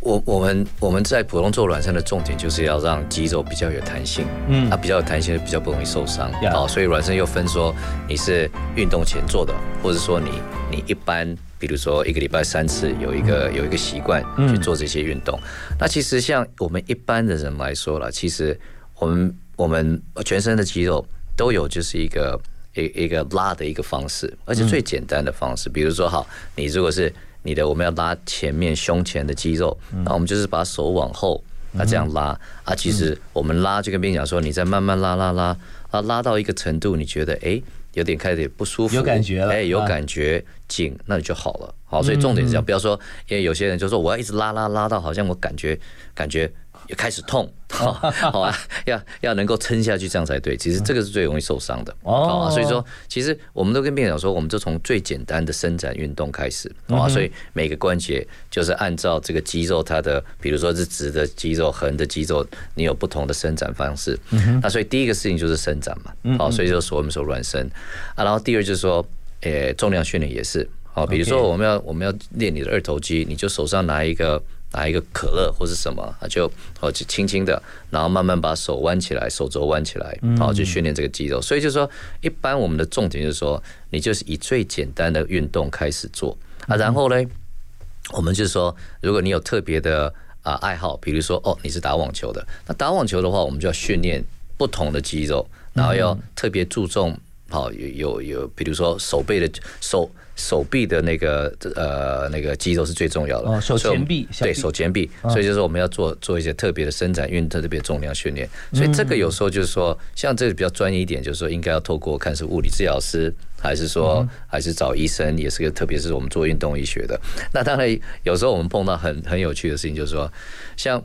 我我们我们在普通做暖身的重点就是要让肌肉比较有弹性，嗯。啊，比较有弹性，比较不容易受伤。好，所以暖身又分说你是运动前做的，或者说你你一般。比如说一个礼拜三次有一个有一个习惯嗯。去做这些运动，那其实像我们一般的人来说了，其实我们我们全身的肌肉都有就是一个一一个拉的一个方式，而且最简单的方式，比如说好，你如果是你的我们要拉前面胸前的肌肉，那我们就是把手往后。那这样拉啊，其实我们拉就跟别人讲说，你再慢慢拉拉拉啊，拉到一个程度，你觉得哎有点开始不舒服，有感觉了哎有啊感觉紧，那你就好了。好，所以重点是这样，不要说，因为有些人就说我要一直拉拉拉到好像我感觉感觉也开始痛，(laughs) 好好啊，要要能够撑下去，这样才对。其实这个是最容易受伤的哦啊所以说，其实我们都跟病人讲说，我们就从最简单的伸展运动开始，好啊，所以每个关节就是按照这个肌肉它的，比如说是直的肌肉、横的肌肉，你有不同的伸展方式。嗯那所以第一个事情就是伸展嘛嗯，好，嗯所以就说我们说软伸啊，然后第二就是说，诶，重量训练也是。好，比如说我们要我们要练你的二头肌，你就手上拿一个拿一个可乐或是什么，啊，就哦就轻轻的，然后慢慢把手弯起来，手肘弯起来，然后去训练这个肌肉。所以就是说，一般我们的重点就是说，你就是以最简单的运动开始做。啊，然后呢，我们就是说，如果你有特别的啊爱好，比如说哦你是打网球的，那打网球的话，我们就要训练不同的肌肉，然后要特别注重好有有有，比如说手背的手手臂的那个呃那个肌肉是最重要的，哦手前臂小对手前臂，啊所以就是我们要做做一些特别的伸展运动，特别重量训练。所以这个有时候就是说，像这个比较专业一点，就是说应该要透过看是物理治疗师，还是说还是找医生，也是个特别是我们做运动医学的。那当然有时候我们碰到很很有趣的事情，就是说像。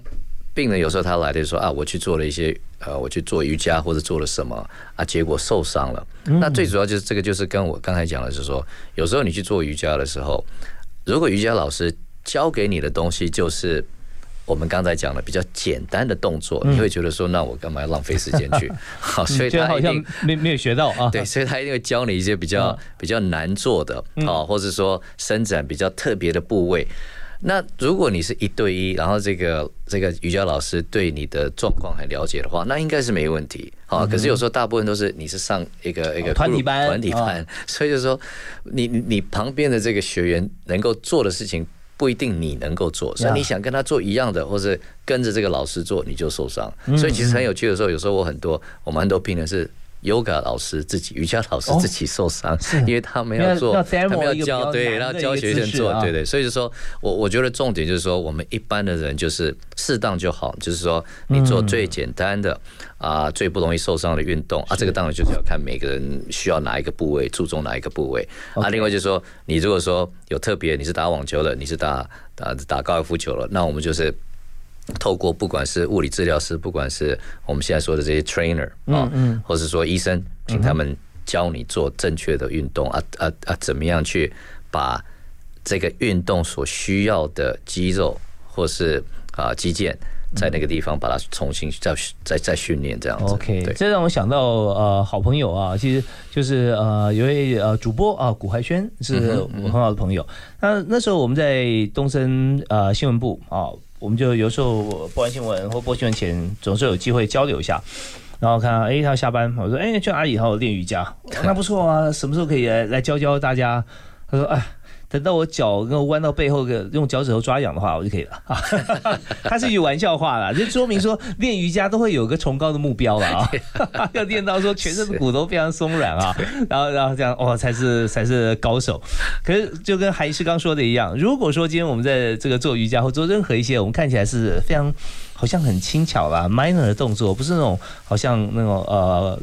病人有时候他来的说啊，我去做了一些呃，我去做瑜伽或者做了什么啊，结果受伤了。那最主要就是这个，就是跟我刚才讲的是说，有时候你去做瑜伽的时候，如果瑜伽老师教给你的东西就是我们刚才讲的比较简单的动作，嗯你会觉得说，那我干嘛要浪费时间去？好，(laughs) 所以他好像他一定没没有学到啊。(laughs) 对，所以他一定会教你一些比较、比较难做的，嗯哦，或者说伸展比较特别的部位。那如果你是一对一，然后这个这个瑜伽老师对你的状况很了解的话，那应该是没问题。好，可是有时候大部分都是你是上一个一个嗯团体班团体班啊，(laughs) 所以就是说你你你旁边的这个学员能够做的事情。不一定你能够做，所以你想跟他做一样的，或是跟着这个老师做，你就受伤。嗯所以其实很有趣的时候，有时候我很多我们很多病人是 yoga 老师自己、瑜伽老师哦自己受伤，是因为他们要做，他们要教，对，难然后教学生做，对对。所以就说我我觉得重点就是说，我们一般的人就是适当就好，就是说你做最简单的啊、最不容易受伤的运动啊，这个当然就是要看每个人需要哪一个部位，注重哪一个部位啊。另外就是说，你如果说有特别，你是打网球的，你是打打打高尔夫球了，那我们就是。透过不管是物理治疗师，不管是我们现在说的这些 trainer 啊，嗯嗯或是说医生，请他们教你做正确的运动啊啊啊，怎么样去把这个运动所需要的肌肉或是啊肌腱，在那个地方把它重新再再再训练这样子。OK，对。这让我想到呃，好朋友啊，其实就是呃，有一位呃主播啊，古怀轩是嗯我很好的朋友。那那时候我们在东森呃新闻部啊，我们就有时候播完新闻或播新闻前，总是有机会交流一下。然后看哎，他下班，我说哎，去哪里？然后练瑜伽，那不错啊，什么时候可以来来教教大家？他说哎。等到我脚跟弯到背后，个用脚趾头抓痒的话，我就可以了。(laughs) 他是一句玩笑话啦，(laughs) 就说明说练瑜伽都会有个崇高的目标了啊，(laughs) 要练到说全身的骨头非常松软啊，然后然后这样哦才是才是高手。可是就跟韩医师刚说的一样，如果说今天我们在这个做瑜伽或做任何一些我们看起来是非常好像很轻巧啦 minor 的动作，不是那种好像那种呃。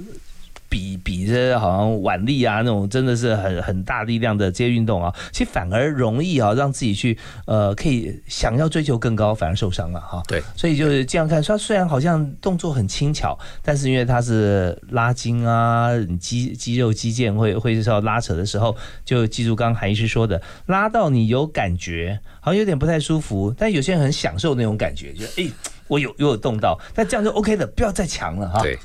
比比这好像腕力啊那种真的是很很大力量的这些运动啊，其实反而容易啊让自己去呃可以想要追求更高，反而受伤了哈。对，所以就是这样看，它虽然好像动作很轻巧，但是因为它是拉筋啊，肌肌肉肌腱会会是要拉扯的时候，就记住刚刚韩医师说的，拉到你有感觉，好像有点不太舒服，但有些人很享受那种感觉，就诶。我有有有动到，那这样就 OK 的，不要再强了哈。对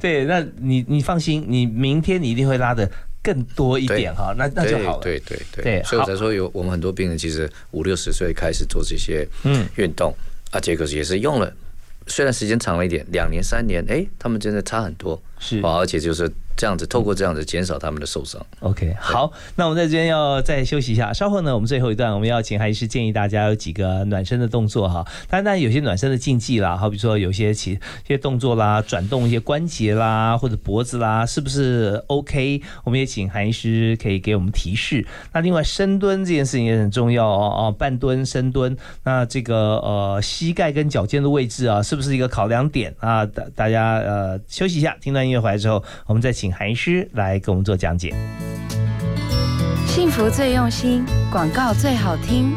对 (laughs) 那你你放心，你明天你一定会拉的更多一点哈，那那就好了。对对对。对所以我才说有我们很多病人其实五六十岁开始做这些嗯。运动啊，结果也是用了，虽然时间长了一点，两年三年，哎，他们真的差很多，是。啊，而且就是这样子，透过这样子减少他们的受伤。OK，好，那我们在这边要再休息一下，稍后呢，我们最后一段我们要请还是建议大家有几个暖身的动作哈。当然，当然有些暖身的禁忌啦，好比说有些其一些动作啦，转动一些关节啦，或者脖子啦，是不是 OK？我们也请韩医师可以给我们提示。那另外深蹲这件事情也很重要哦，哦，半蹲、深蹲，那这个呃膝盖跟脚尖的位置啊，是不是一个考量点啊？大大家呃休息一下，听段音乐回来之后，我们再请韩医师来给我们做讲解。幸福最用心，广告最好听。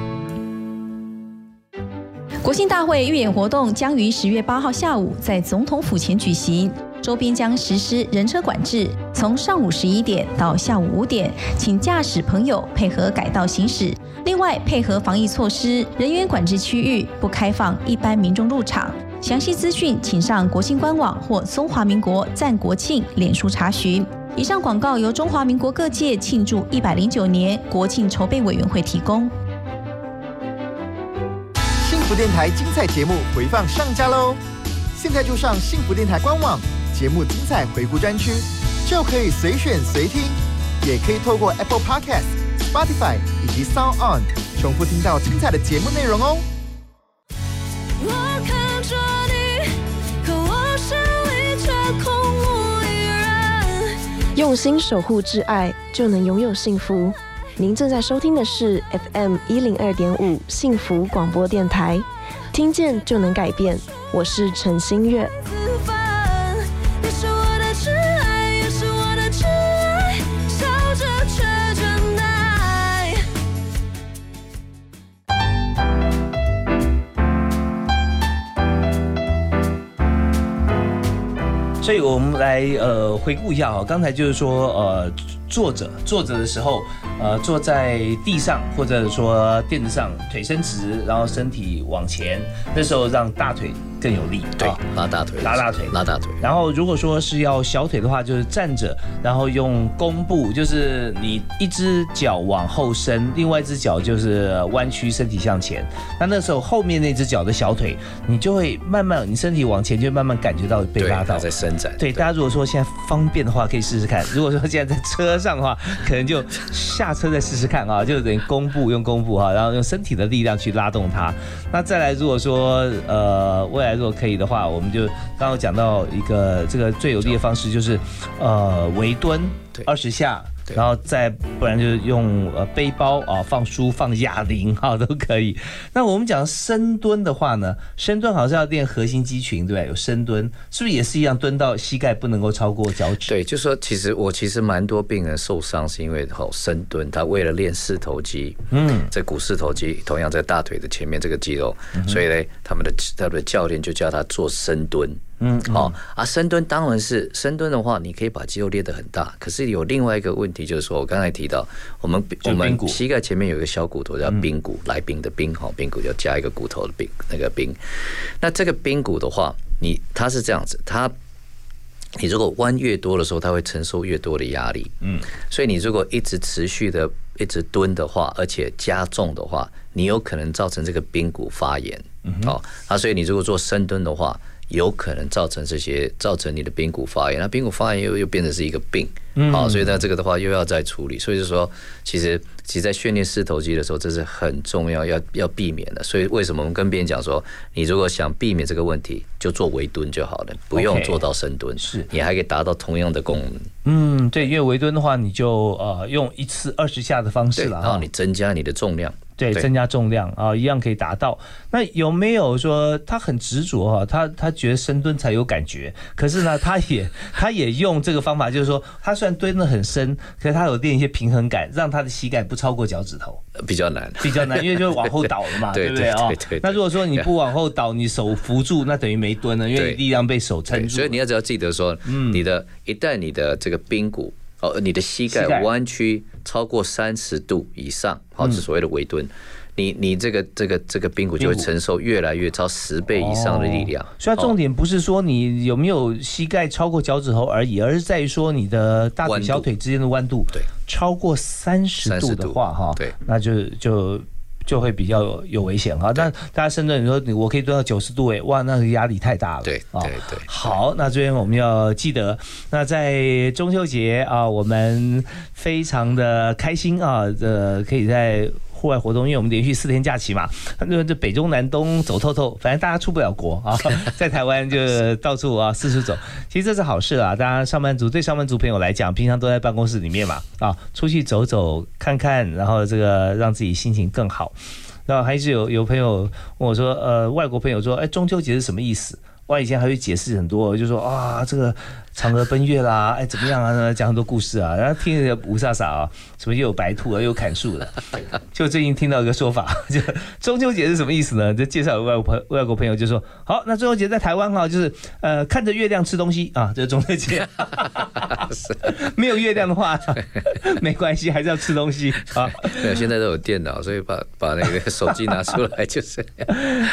国庆大会预演活动将于十月八号下午在总统府前举行，周边将实施人车管制，从上午十一点到下午五点，请驾驶朋友配合改道行驶。另外，配合防疫措施，人员管制区域不开放一般民众入场。详细资讯请上国庆官网或中华民国赞国庆脸书查询。以上广告由中华民国各界庆祝一百零九年国庆筹备委员会提供。幸福电台精彩节目回放上架喽！现在就上幸福电台官网节目精彩回顾专区，就可以随选随听，也可以透过 Apple Podcast、Spotify 以及 Sound On 重复听到精彩的节目内容哦。用心守护挚爱，就能拥有幸福。您正在收听的是 FM 一零二点五幸福广播电台，听见就能改变。我是陈心月。所以我们来呃回顾一下哈，刚才就是说呃坐着坐着的时候，呃坐在地上或者说垫子上，腿伸直，然后身体往前，那时候让大腿更有力，对啊，拉大腿，拉大腿，拉大腿。然后如果说是要小腿的话，就是站着，然后用弓步，就是你一只脚往后伸，另外一只脚就是弯曲身体向前。那那时候后面那只脚的小腿，你就会慢慢，你身体往前就会慢慢感觉到被拉到。在伸展。对，大家如果说现在方便的话，可以试试看。如果说现在在车上的话，可能就下车再试试看啊，就等于弓步用弓步哈，然后用身体的力量去拉动它。那再来，如果说呃未来如果可以的话，我们就刚刚讲到一个这个最有利的方式就是呃围蹲二十下。然后再不然就是用呃背包啊放书放哑铃哈都可以。(laughs) 那我们讲深蹲的话呢，深蹲好像要练核心肌群对吧？有深蹲是不是也是一样蹲到膝盖不能够超过脚趾？对，就说其实我其实蛮多病人受伤是因为吼深蹲，他为了练四头肌，嗯，在股四头肌同样在大腿的前面这个肌肉，所以呢，他们的他们的教练就叫他做深蹲。嗯，好、啊，深蹲当然是深蹲的话，你可以把肌肉练得很大。可是有另外一个问题，就是说我刚才提到，我们我们膝盖前面有一个小骨头叫髌骨，来宾的宾，哈，髌骨要加一个骨头的髌，那个髌。那这个髌骨的话，你它是这样子，它你如果弯越多的时候，它会承受越多的压力。嗯，所以你如果一直持续的一直蹲的话，而且加重的话，你有可能造成这个髌骨发炎。嗯哦，啊，所以你如果做深蹲的话，有可能造成这些造成你的髌骨发炎，那髌骨发炎又又变成是一个病。嗯好、所以呢，这个的话又要再处理。所以就说，其实其实在训练四头肌的时候，这是很重要，要要避免的。所以为什么我们跟别人讲说，你如果想避免这个问题，就做围蹲就好了，不用做到深蹲，是你还可以达到同样的功能。嗯，对，因为围蹲的话，你就呃用一次二十下的方式，了然后你。增加你的重量，对，增加重量啊，一样可以达到。那有没有说他很执着哈？他他觉得深蹲才有感觉，可是呢，他也他也用这个方法，就是说他虽然蹲得很深，可是他有练一些平衡感，让他的膝盖不超过脚趾头。比较难，比较难，因为就是往后倒了嘛，(laughs) 对不对啊？那如果说你不往后倒，你手扶住，那等于没蹲了，因为你力量被手撑，住。所以你要只要记得说，嗯你的一旦你的这个髌骨哦，你的膝盖弯曲超过三十度以上，好，嗯是所谓的微蹲。你你这个这个这个髌骨就会承受越来越超十倍以上的力量。所以它重点不是说你有没有膝盖超过脚趾头而已，而是在于说你的大腿小腿之间的弯度，对，超过三十度的话哈，对，那就就。就会比较有有危险啊，但大家深圳，你说你我可以蹲到九十度哎，哇，那个压力太大了。对啊对对，好，那这边我们要记得，那在中秋节啊，我们非常的开心啊，呃，可以在。户外活动，因为我们连续四天假期嘛，那这北中南东走透透，反正大家出不了国啊，(laughs) 在台湾就到处啊四处走，其实这是好事啊。大家上班族对上班族朋友来讲，平常都在办公室里面嘛，啊，出去走走看看，然后这个让自己心情更好。然后还是有有朋友问我说，呃，外国朋友说，哎，中秋节是什么意思？我以前还会解释很多，就说啊，这个嫦娥奔月啦，哎，怎么样啊？讲很多故事啊，然后听着吴莎莎啊，什么又有白兔啊，又有砍树的。就最近听到一个说法，就中秋节是什么意思呢？就介绍有外国朋外国朋友就说，好，那中秋节在台湾哈，就是呃看着月亮吃东西啊，这是中秋节。(laughs) 没有月亮的话，没关系，还是要吃东西啊。对，现在都有电脑，所以把把那个手机拿出来就是。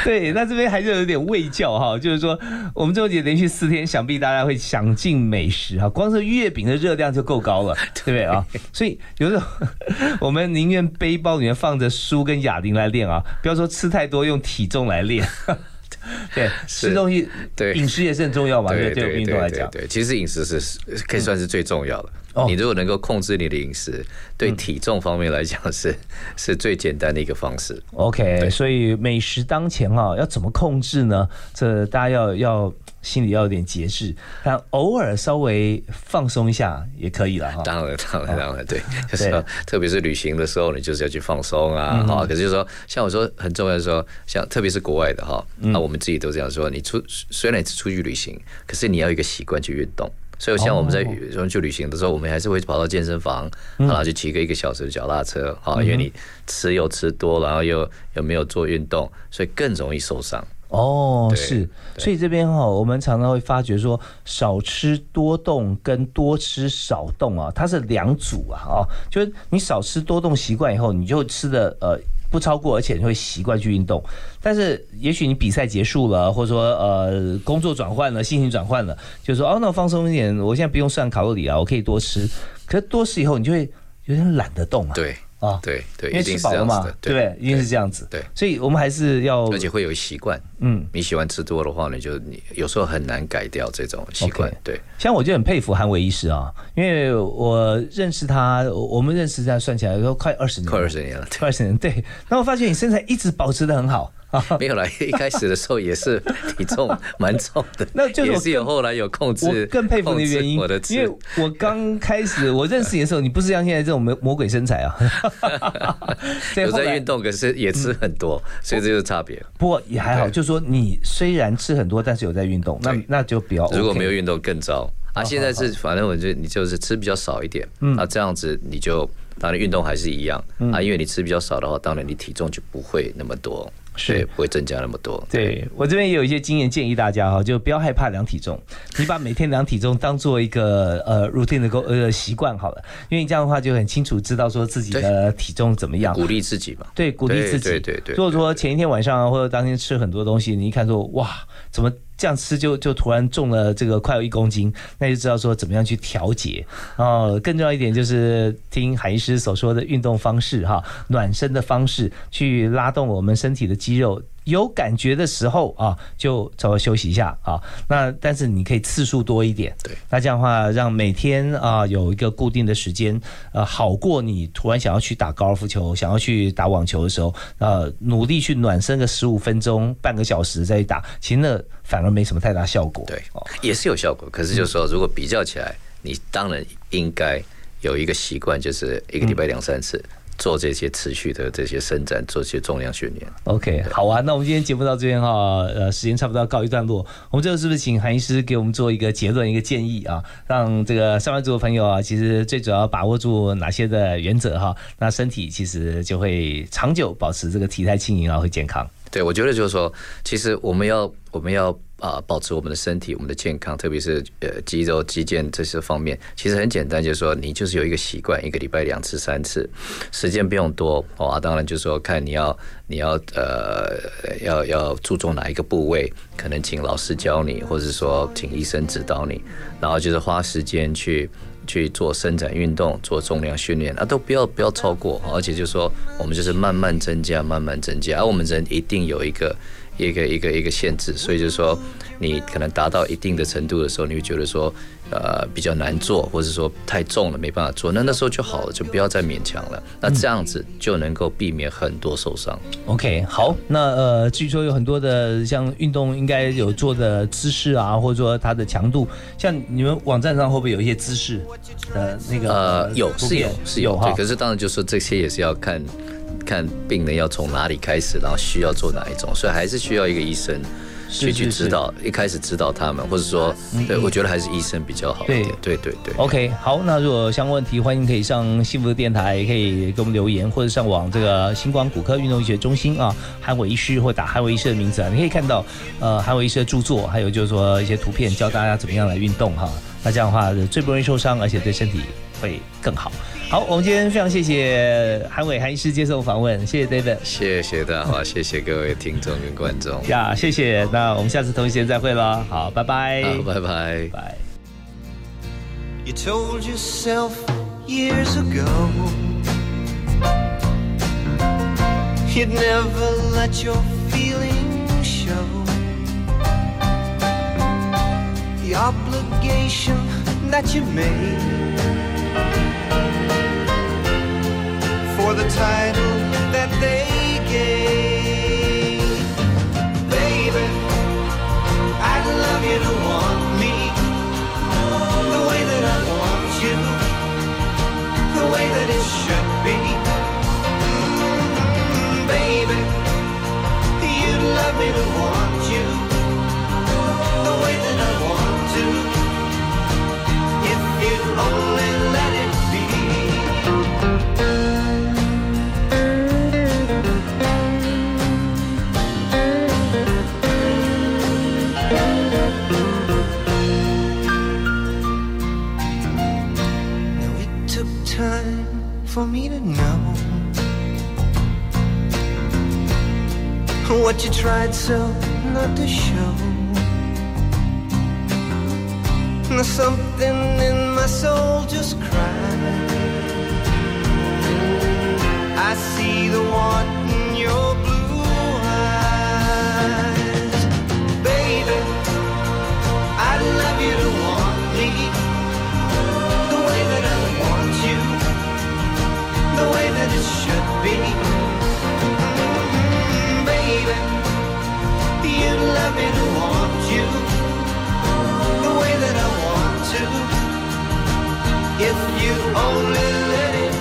对，那这边还是有点味教哈，就是说我们中秋节连续四天，想必大家会想尽美食哈，光是月饼的热量就够高了，(laughs) 对不对啊？所以有时候 (laughs) 我们宁愿背包里面放着书跟哑铃来练啊，不要说吃太多，用体重来练。(laughs) 对，吃东西，对饮食也是很重要嘛，对对不对？对我们运动来讲，对，其实饮食是可以算是最重要的。哦你如果能够控制你的饮食，对体重方面来讲是 (laughs) 是最简单的一个方式。OK，所以美食当前啊，要怎么控制呢？这大家要要心里要有点节制，但偶尔稍微放松一下也可以了哈。当然，当然，当然，对，就是说，特别是旅行的时候，你就是要去放松啊，嗯哈。可是就是说，像我说很重要的说，像特别是国外的哈，嗯那我们自己都这样说，你出虽然你是出去旅行，可是你要一个习惯去运动。所以像我们在我们去旅行的时候，我们还是会跑到健身房，嗯。然后去骑个一个小时的脚踏车，哈，嗯因为你吃又吃多，然后又又没有做运动，所以更容易受伤。哦，是，所以这边哈，我们常常会发觉说，少吃多动跟多吃少动啊，它是两组啊，哦，就是你少吃多动习惯以后，你就吃的呃不超过，而且你会习惯去运动。但是也许你比赛结束了，或者说呃工作转换了，心情转换了，就说哦，那我放松一点，我现在不用算卡路里啊，我可以多吃。可是多吃以后，你就会有点懒得动啊。对啊，对对，因为是吃饱了嘛对？一定是这样子。对，所以我们还是要，而且会有习惯。嗯，你喜欢吃多的话，呢就你有时候很难改掉这种习惯。对，像我就很佩服韩伟医师啊，因为我认识他，我们认识这样算起来都快二十年，快二十年了，快二十年。对，那我发现你身材一直保持的很好。(laughs) 没有啦，一开始的时候也是体重蛮重的，(laughs) 那就是也是有后来有控制，我更佩服你的原因我的，因为我刚开始我认识你的时候，你不是像现在这种魔魔鬼身材啊。(laughs) 对有在运动，可是也吃很多，所以这就是差别。不过也还好，就是说你虽然吃很多，但是有在运动，那那就比较 OK。如果没有运动更糟啊！好现在是反正我就你就是吃比较少一点，嗯啊，这样子你就当然运动还是一样嗯啊，因为你吃比较少的话，当然你体重就不会那么多，是对，不会增加那么多。对我这边也有一些经验建议大家哈，就不要害怕量体重，你把每天量体重当做一个呃 routine 的呃习惯好了，因为你这样的话就很清楚知道说自己的体重怎么样，鼓励自己嘛。对，鼓励自己。对对对對如果说前一天晚上啊或者当天吃很多东西，你一看说哇，怎么这样吃就就突然重了这个快有一公斤，那就知道说怎么样去调节。哦，更重要一点就是听海医师所说的运动方式哈，暖身的方式去拉动我们身体的肌肉。有感觉的时候啊，就稍微休息一下啊。那但是你可以次数多一点，对。那这样的话，让每天啊有一个固定的时间，呃，好过你突然想要去打高尔夫球、想要去打网球的时候，呃，努力去暖身个十五分钟、半个小时再去打，其实那反而没什么太大效果。对，也是有效果。可是就是说，如果比较起来，你当然应该有一个习惯，就是一个礼拜两三次。做这些持续的这些伸展，做这些重量训练。OK，好啊，那我们今天节目到这边哈，呃，时间差不多要告一段落。我们最后是不是请韩医师给我们做一个结论、一个建议啊，让这个上班族的朋友啊，其实最主要把握住哪些的原则哈，那身体其实就会长久保持这个体态轻盈，啊会健康。对，我觉得就是说，其实我们要我们要啊、保持我们的身体、我们的健康，特别是呃肌肉、肌腱这些方面，其实很简单，就是说你就是有一个习惯，一个礼拜两次、三次，时间不用多哦。啊当然就是说看你要你要呃要要注重哪一个部位，可能请老师教你，或者说请医生指导你，然后就是花时间去。去做伸展运动，做重量训练啊，都不要不要超过，而且就是说我们就是慢慢增加，慢慢增加，而我们人一定有一个一个一个一个限制，所以就是说你可能达到一定的程度的时候，你会觉得说呃比较难做，或者说太重了没办法做，那那时候就好了，就不要再勉强了，那这样子就能够避免很多受伤。OK，好，那呃，据说有很多的像运动应该有做的姿势啊，或者说它的强度，像你们网站上会不会有一些姿势的那个呃，有是有是有，哈。对，可是当然就是说这些也是要看看病人要从哪里开始，然后需要做哪一种，所以还是需要一个医生去是是是去指导，一开始指导他们，或者说，对我觉得还是医生比较好一点，对对对。OK，好，那如果有相关问题，欢迎可以上幸福的电台，可以给我们留言，或者上网这个星光骨科运动医学中心啊，韩伟医师或打韩伟医师的名字啊，你可以看到呃韩伟医师的著作，还有就是说一些图片教大家怎么样来运动哈。那这样的话最不容易受伤，而且对身体会更好。好，我们今天非常谢谢韩伟韩医师接受访问，谢谢 David，谢谢大华，谢谢各位听众跟观众。呀，谢谢。那我们下次同一时间再会了，好，拜拜，好，拜拜，拜。You told yourself years ago you'd never let your feelings show. The obligation that you made the title that they gave. What you tried so not to show. Now something in my soul just cried. I see the want in your blue eyes, baby. I'd love you to want me the way that I want you, the way that it should be. The way that I want to, if you only